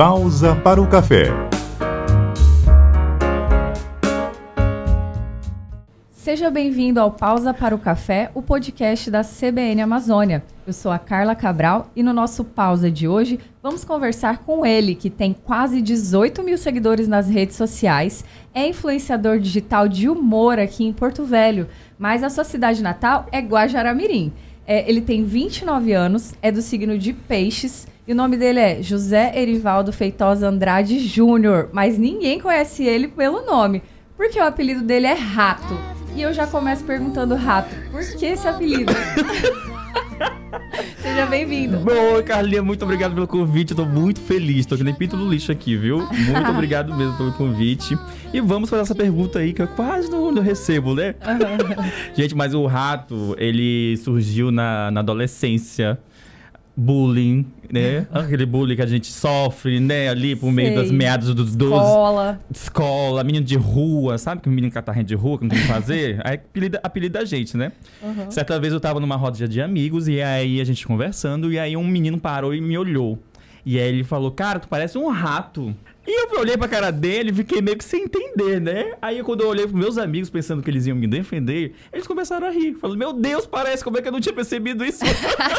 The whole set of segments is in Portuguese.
Pausa para o café. Seja bem-vindo ao Pausa para o Café, o podcast da CBN Amazônia. Eu sou a Carla Cabral e no nosso pausa de hoje vamos conversar com ele, que tem quase 18 mil seguidores nas redes sociais, é influenciador digital de humor aqui em Porto Velho, mas a sua cidade natal é Guajaramirim. É, ele tem 29 anos, é do signo de Peixes e o nome dele é José Erivaldo Feitosa Andrade Júnior, mas ninguém conhece ele pelo nome, porque o apelido dele é Rato. E eu já começo perguntando, Rato, por que esse apelido? Seja bem-vindo. Boa, Carlinha, muito obrigado pelo convite. Eu tô muito feliz. Tô que nem pinto no lixo aqui, viu? Muito obrigado mesmo pelo convite. E vamos fazer essa pergunta aí que eu quase não, não recebo, né? Gente, mas o rato, ele surgiu na, na adolescência bullying, né? Aquele bullying que a gente sofre, né? Ali por meio Sei. das meados dos 12. Escola. Escola, menino de rua, sabe que o menino catarrento de rua que não tem o que fazer? Aí apelida, apelida a gente, né? Certa vez eu tava numa roda de amigos e aí a gente conversando e aí um menino parou e me olhou. E aí ele falou, cara, tu parece um rato. E eu olhei pra cara dele e fiquei meio que sem entender, né? Aí quando eu olhei pros meus amigos pensando que eles iam me defender, eles começaram a rir. Falando, meu Deus, parece, como é que eu não tinha percebido isso?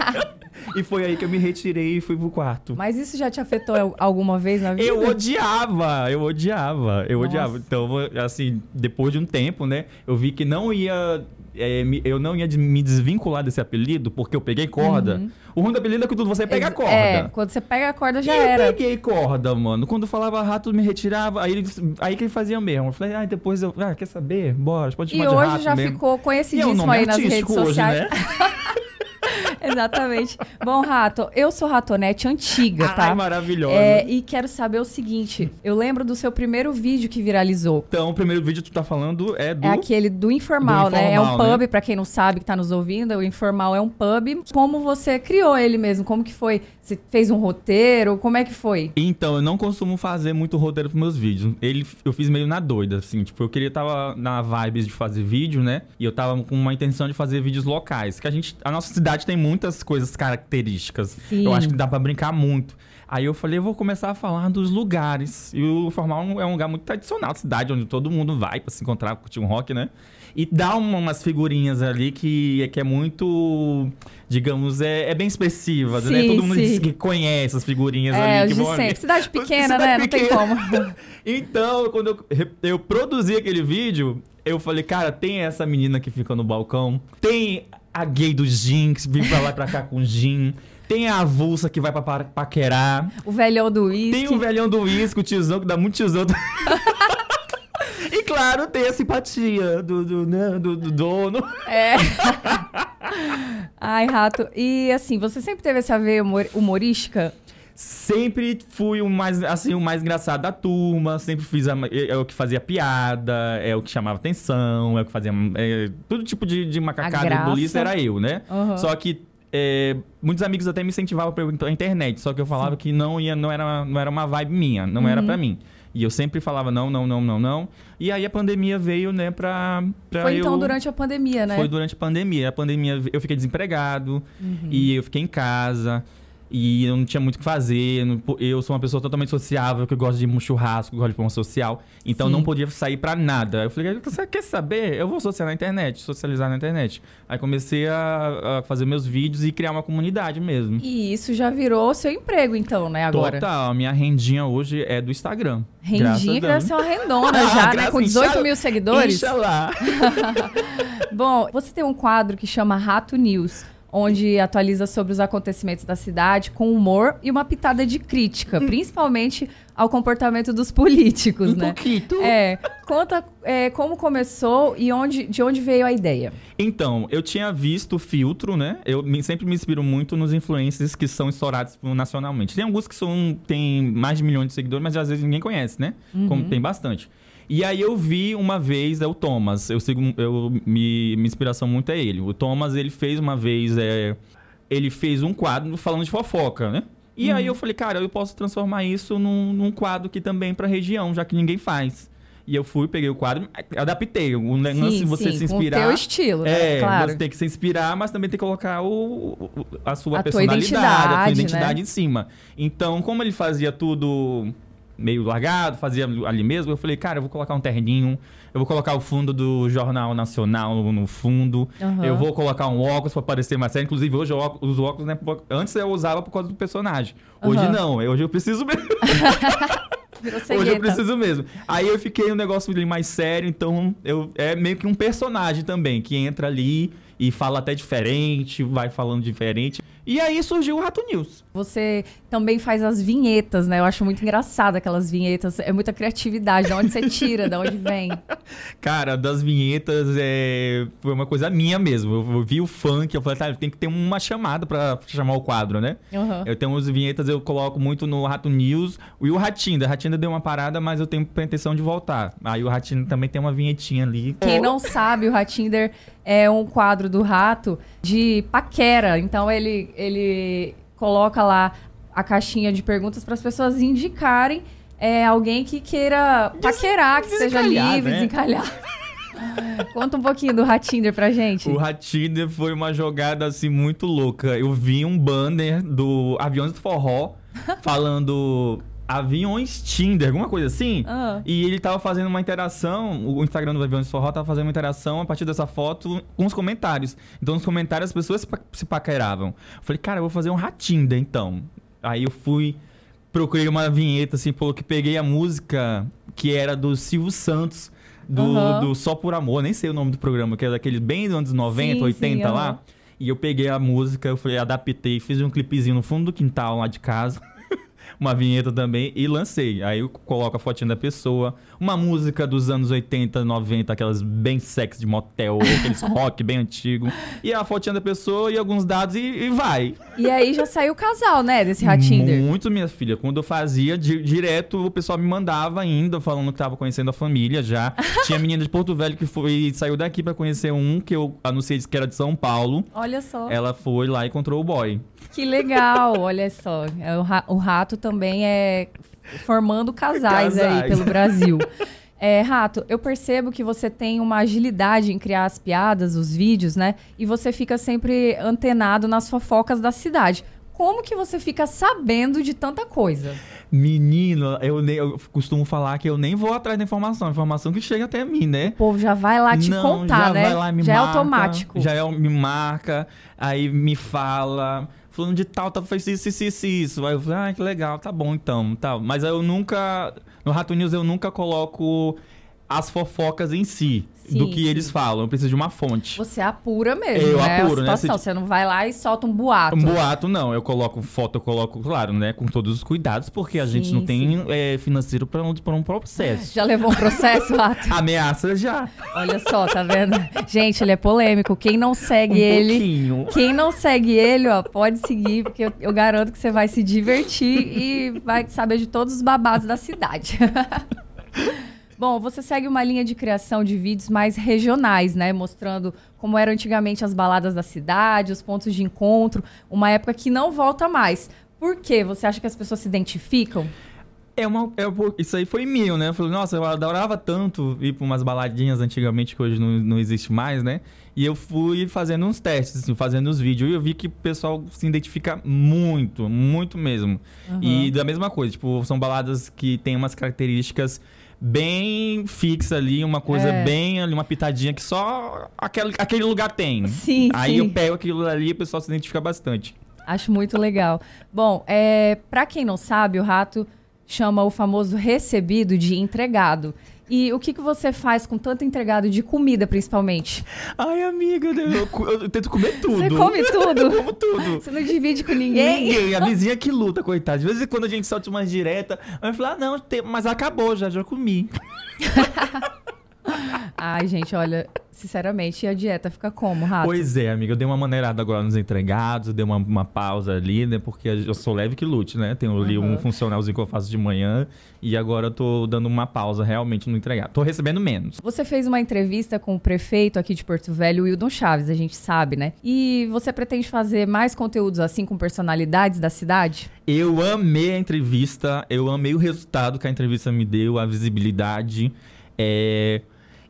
e foi aí que eu me retirei e fui pro quarto. Mas isso já te afetou alguma vez na vida? Eu odiava, eu odiava, eu Nossa. odiava. Então, assim, depois de um tempo, né, eu vi que não ia. É, eu não ia de- me desvincular desse apelido, porque eu peguei corda. O ruim do apelido é que tudo você pega corda. É, quando você pega a corda já E eu era. peguei corda, mano. Quando eu falava rato, me retirava. Aí, aí que ele fazia mesmo. Eu falei, ah, depois eu. Ah, quer saber? Bora, pode E chamar de hoje rato já mesmo. ficou E é conhecidíssimo aí nas redes hoje, sociais. né? Exatamente. Bom, Rato, eu sou ratonete antiga, tá? Ai, maravilhosa. É, e quero saber o seguinte: eu lembro do seu primeiro vídeo que viralizou. Então, o primeiro vídeo que tu tá falando é do. É aquele do informal, Do né? É um Informal, pub, né? pra quem não sabe, que tá nos ouvindo, o informal é um pub. Como você criou ele mesmo? Como que foi? Você fez um roteiro? Como é que foi? Então, eu não costumo fazer muito roteiro pros meus vídeos. Ele, eu fiz meio na doida, assim. Tipo, eu queria tava na vibes de fazer vídeo, né? E eu tava com uma intenção de fazer vídeos locais. Que a gente. A nossa cidade tem muitas coisas características. Sim. Eu acho que dá pra brincar muito. Aí eu falei, eu vou começar a falar dos lugares. E o Formal é um lugar muito tradicional, cidade onde todo mundo vai pra se encontrar, curtir um rock, né? E dá uma- umas figurinhas ali que, que é muito, digamos, é, é bem expressivas, né? Sim, Todo mundo sim. que conhece as figurinhas É, ali. que ali. sempre. Cidade pequena, Cidade né? Não tem pequena. como. Então, quando eu, eu produzi aquele vídeo, eu falei, cara, tem essa menina que fica no balcão, tem a gay do gin, que vem pra lá e pra cá com gin, tem a avulsa que vai pra pa- paquerar, O velhão do tem uísque. o velhão do uísque, o tiozão, que dá muito tiozão. e claro, tem a simpatia do, do, né, do- do dono. É. Ai, Rato. E assim, você sempre teve essa veia humor- humorística? Sempre fui o mais, assim, o mais engraçado da turma, sempre fiz a, é o que fazia piada, é o que chamava atenção, é o que fazia é, todo tipo de, de macacada e bulice era eu, né? Aham. Só que é, muitos amigos até me incentivavam pra ir pra internet, só que eu falava que não ia, não era, não era uma vibe minha, não Uhum. era pra mim. E eu sempre falava não, não, não, não, não. E aí a pandemia veio, né, pra, pra Foi eu... então durante a pandemia, né? Foi durante a pandemia. A pandemia eu fiquei desempregado Uhum. e eu fiquei em casa. E eu não tinha muito o que fazer. Eu sou uma pessoa totalmente sociável, que gosta de ir um churrasco, que gosta de forma social. Então Sim. não podia sair pra nada. Eu falei, você quer saber? Eu vou socializar na internet, socializar na internet. Aí comecei a, a fazer meus vídeos e criar uma comunidade mesmo. E isso já virou seu emprego, então, né? Agora. Total, a minha rendinha hoje é do Instagram. Rendinha que deve ser uma rendona já, né? Com 18 Inxalá- mil seguidores. Inxalá. Bom, você tem um quadro que chama Rato News, onde atualiza sobre os acontecimentos da cidade com humor e uma pitada de crítica, principalmente ao comportamento dos políticos, Um né? pouquinho. É, conta é, como começou e onde, de onde veio a ideia. Então, eu tinha visto o filtro, né? Eu me- sempre me inspiro muito nos influencers que são estourados nacionalmente. Tem alguns que são têm mais de milhões de seguidores, mas às vezes ninguém conhece, né? Como tem bastante. E aí eu vi uma vez é o Thomas. Eu sigo, eu me, minha inspiração muito é ele. O Thomas ele fez uma vez, é, ele fez um quadro falando de fofoca, né? E aí eu falei, cara, eu posso transformar isso num, num quadro aqui também pra região, já que ninguém faz. E eu fui, peguei o quadro, adaptei. O lance de você sim, se inspirar. Com o teu estilo, né? É, claro. você tem que se inspirar, mas também tem que colocar o, o- a sua A personalidade, a tua identidade, identidade né? em cima. Então, como ele fazia tudo meio largado, fazia ali mesmo, eu falei, cara, eu vou colocar um terninho, eu vou colocar o fundo do Jornal Nacional no, fundo, Aham. eu vou colocar um óculos pra parecer mais sério. Inclusive, hoje eu uso óculos, né? Antes eu usava por causa do personagem. Hoje Aham. não, hoje eu preciso mesmo. Hoje eu preciso mesmo. Aí eu fiquei um negócio mais sério, então eu é meio que um personagem também, que entra ali e fala até diferente, vai falando diferente. E aí surgiu o Rato News. Você também faz as vinhetas, né? Eu acho muito engraçado aquelas vinhetas. É muita criatividade. De onde você tira, de onde vem. Cara, das vinhetas é... foi uma coisa minha mesmo. Eu, vi o funk, eu falei, tá, tem que ter uma chamada pra chamar o quadro, né? Aham. Eu tenho umas vinhetas, eu coloco muito no Rato News e o Ratinho. O Ratinho deu uma parada, mas eu tenho pretensão de voltar. Aí o Ratinho também tem uma vinhetinha ali. Quem não sabe, o Ratinder é um quadro do rato de paquera. Então ele, ele coloca lá a caixinha de perguntas para as pessoas indicarem é, alguém que queira paquerar, que seja livre, né? desencalhar. Conta um pouquinho do Ratinder pra gente. O Ratinder foi uma jogada assim muito louca. Eu vi um banner do Aviões do Forró falando Aviões Tinder, alguma coisa assim. Ah. E ele tava fazendo uma interação, o Instagram do Aviões Forró tava fazendo uma interação a partir dessa foto com os comentários. Então nos comentários as pessoas se pa- se paqueravam. Eu falei, cara, eu vou fazer um Ratinder então. Aí eu fui, procurei uma vinheta assim, pelo que peguei a música que era do Silvio Santos. Do, Aham. do Só Por Amor, nem sei o nome do programa, que é daquele bem dos anos 90, Sim, 80 sim, lá. aham. E eu peguei a música, eu falei, adaptei, fiz um clipezinho no fundo do quintal lá de casa. Uma vinheta também e lancei. Aí eu coloco a fotinha da pessoa, uma música dos anos 80, 90, aquelas bem sexy de motel, aqueles rock bem antigo. E a fotinha da pessoa e alguns dados e, e vai. E aí já saiu o casal, né, desse Ratinder. Muito, minha filha. Quando eu fazia, di- direto o pessoal me mandava ainda, falando que tava conhecendo a família já. Tinha menina de Porto Velho que foi saiu daqui pra conhecer um que eu anunciei que era de São Paulo. Olha só. Ela foi lá e encontrou o boy. Que legal, olha só. É, O, ra- o rato também é formando casais, aí Casais. pelo Brasil. É, Rato, eu percebo que você tem uma agilidade em criar as piadas, os vídeos, né? E você fica sempre antenado nas fofocas da cidade. Como que você fica sabendo de tanta coisa? Menino, eu, nem- eu costumo falar que eu nem vou atrás da informação, a informação que chega até mim, né? O povo já vai lá te Não, contar, já né? Vai lá, me já é marca, automático. Já é, me marca, aí me fala, falando de tal, tá, fez isso, isso, isso, isso. Aí eu falei, ah, que legal, tá bom então, tal. Mas eu nunca, no Rato News eu nunca coloco as fofocas em si, Sim, do que sim. eles falam. Eu preciso de uma fonte. Você apura mesmo, Eu né? apuro, né? Se- Você não vai lá e solta um boato. Um boato, não. Eu coloco foto, eu coloco, claro, né? Com todos os cuidados, porque a gente Sim, não tem é, financeiro para um, pra um processo. Já levou um processo, Rato? Ameaça já. Olha só, tá vendo? Gente, ele é polêmico. Quem não segue Um ele, pouquinho. quem não segue ele, ó, pode seguir, porque eu, eu garanto que você vai se divertir e vai saber de todos os babados da cidade. Bom, você segue uma linha de criação de vídeos mais regionais, né? Mostrando como eram antigamente as baladas da cidade, os pontos de encontro, uma época que não volta mais. Por quê? Você acha que as pessoas se identificam? É uma, é, isso aí foi meu, né? Eu falei, nossa, eu adorava tanto ir pra umas baladinhas antigamente, que hoje não, não existe mais, né? E eu fui fazendo uns testes, assim, fazendo os vídeos, e eu vi que o pessoal se identifica muito, muito mesmo. E da mesma coisa, tipo, são baladas que tem umas características bem fixas ali, uma coisa É. bem ali, uma pitadinha que só aquele, aquele lugar tem. Sim, Aí sim. eu pego aquilo ali e o pessoal se identifica bastante. Acho muito legal. Bom, é, para quem não sabe, o rato chama o famoso recebido de entregado. E o que, que você faz com tanto entregado de comida, principalmente? Ai, amiga, eu, eu tento comer tudo. Você come tudo? Eu como tudo. Você não divide com ninguém? Ninguém, a vizinha que luta, coitada. De vez em quando a gente solta umas diretas, aí eu falo, ah, não, tem- mas acabou já, já comi. Ai, gente, olha, sinceramente, a dieta fica como, rato? Pois é, amiga, eu dei uma maneirada agora nos entregados, eu dei uma, uma pausa ali, né, porque eu sou leve que lute, né, tenho ali Uhum. um funcionalzinho que eu faço de manhã, e agora eu tô dando uma pausa realmente no entregado. Tô recebendo menos. Você fez uma entrevista com o prefeito aqui de Porto Velho, Wildon Chaves, a gente sabe, né? E você pretende fazer mais conteúdos assim com personalidades da cidade? Eu amei a entrevista, eu amei o resultado que a entrevista me deu, a visibilidade. É,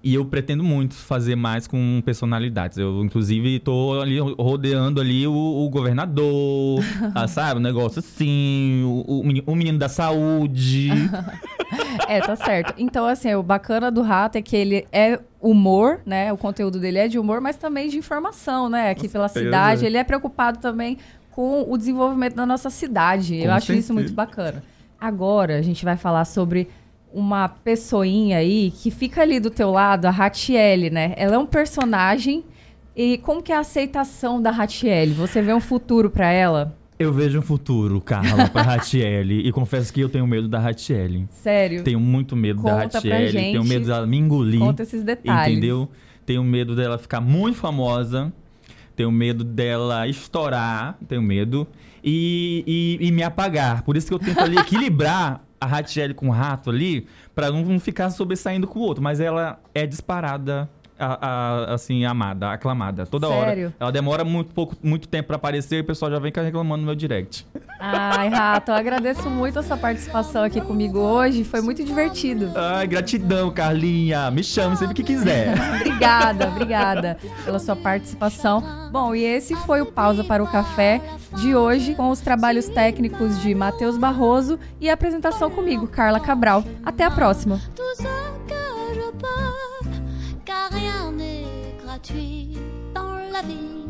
e eu pretendo muito fazer mais com personalidades. Eu, inclusive, tô ali rodeando ali o, o governador, a, sabe? Um negócio assim, o, o, menino da saúde. é, tá certo. Então, assim, o bacana do rato é que ele é humor, né? O conteúdo dele é de humor, mas também de informação, né? Aqui pela cidade. Ele é preocupado também com o desenvolvimento da nossa cidade. Com eu acho isso muito bacana. Agora, a gente vai falar sobre uma pessoinha aí que fica ali do teu lado, a Ratiele, né? Ela é um personagem. E como que é a aceitação da Ratiele? Você vê um futuro para ela? Eu vejo um futuro, Carla, pra Ratiele. e confesso que eu tenho medo da Ratiele. Sério? Tenho muito medo Conta da Ratiele. Tenho medo dela me engolir. Conta esses detalhes. Entendeu? Tenho medo dela ficar muito famosa. Tenho medo dela estourar. Tenho medo. E, e, e me apagar. Por isso que eu tento ali equilibrar a Ratiele com o rato ali, para não ficar sobressaindo com o outro. Mas ela é disparada a, a, assim, amada, aclamada. Toda Sério? hora. Ela demora muito, pouco, muito tempo para aparecer e o pessoal já vem reclamando no meu direct. Ai, Rato, eu agradeço muito a sua participação aqui comigo hoje. Foi muito divertido. Ai, gratidão, Carlinha. Me chame sempre que quiser. obrigada, obrigada pela sua participação. Bom, e esse foi o Pausa para o Café de hoje, com os trabalhos técnicos de Matheus Barroso e a apresentação comigo, Carla Cabral. Até a próxima. Gratuit dans la vie.